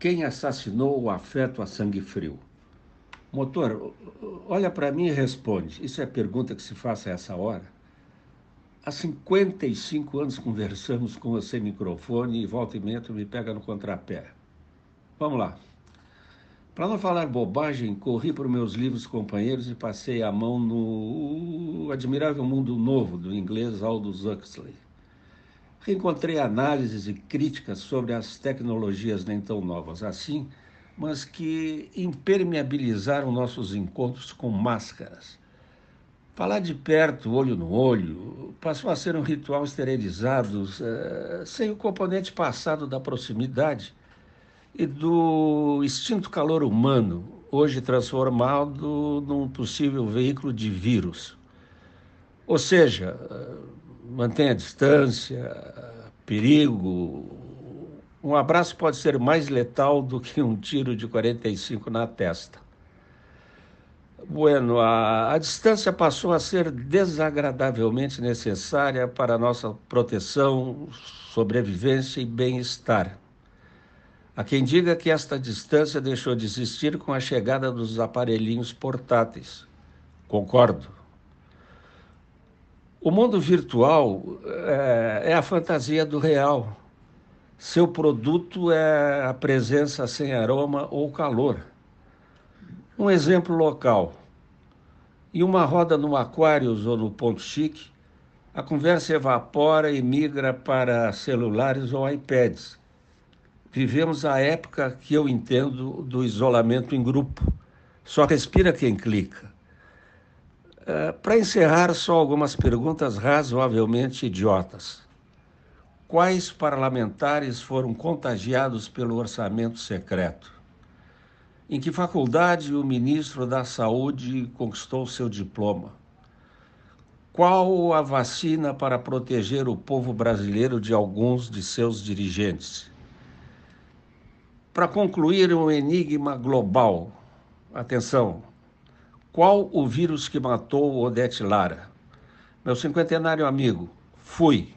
Quem assassinou o afeto a sangue frio? Motor, olha para mim e responde. Isso é pergunta que se faça a essa hora? Há 55 anos conversamos com você microfone e volta e meia me pega no contrapé. Vamos lá. Para não falar bobagem, corri para os meus livros companheiros e passei a mão no Admirável Mundo Novo, do inglês Aldous Huxley. Reencontrei análises e críticas sobre as tecnologias nem tão novas assim, mas que impermeabilizaram nossos encontros com máscaras. Falar de perto, olho no olho, passou a ser um ritual esterilizado, uh, sem o componente passado da proximidade e do instinto calor humano, hoje transformado num possível veículo de vírus. Ou seja, mantenha a distância, perigo. Um abraço pode ser mais letal do que um tiro de 45 na testa. Bueno, a, a distância passou a ser desagradavelmente necessária para nossa proteção, sobrevivência e bem-estar. Há quem diga que esta distância deixou de existir com a chegada dos aparelhinhos portáteis. Concordo. O mundo virtual é, é, a fantasia do real. Seu produto é a presença sem aroma ou calor. Um exemplo local. Em uma roda no Aquarius ou no Ponto Chique, a conversa evapora e migra para celulares ou iPads. Vivemos a época que eu entendo do isolamento em grupo. Só respira quem clica. Eh, para encerrar, só algumas perguntas razoavelmente idiotas. Quais parlamentares foram contagiados pelo orçamento secreto? Em que faculdade o ministro da Saúde conquistou seu diploma? Qual a vacina para proteger o povo brasileiro de alguns de seus dirigentes? Para concluir, um enigma global. Atenção, qual o vírus que matou Odete Lara? Meu cinquentenário amigo, fui.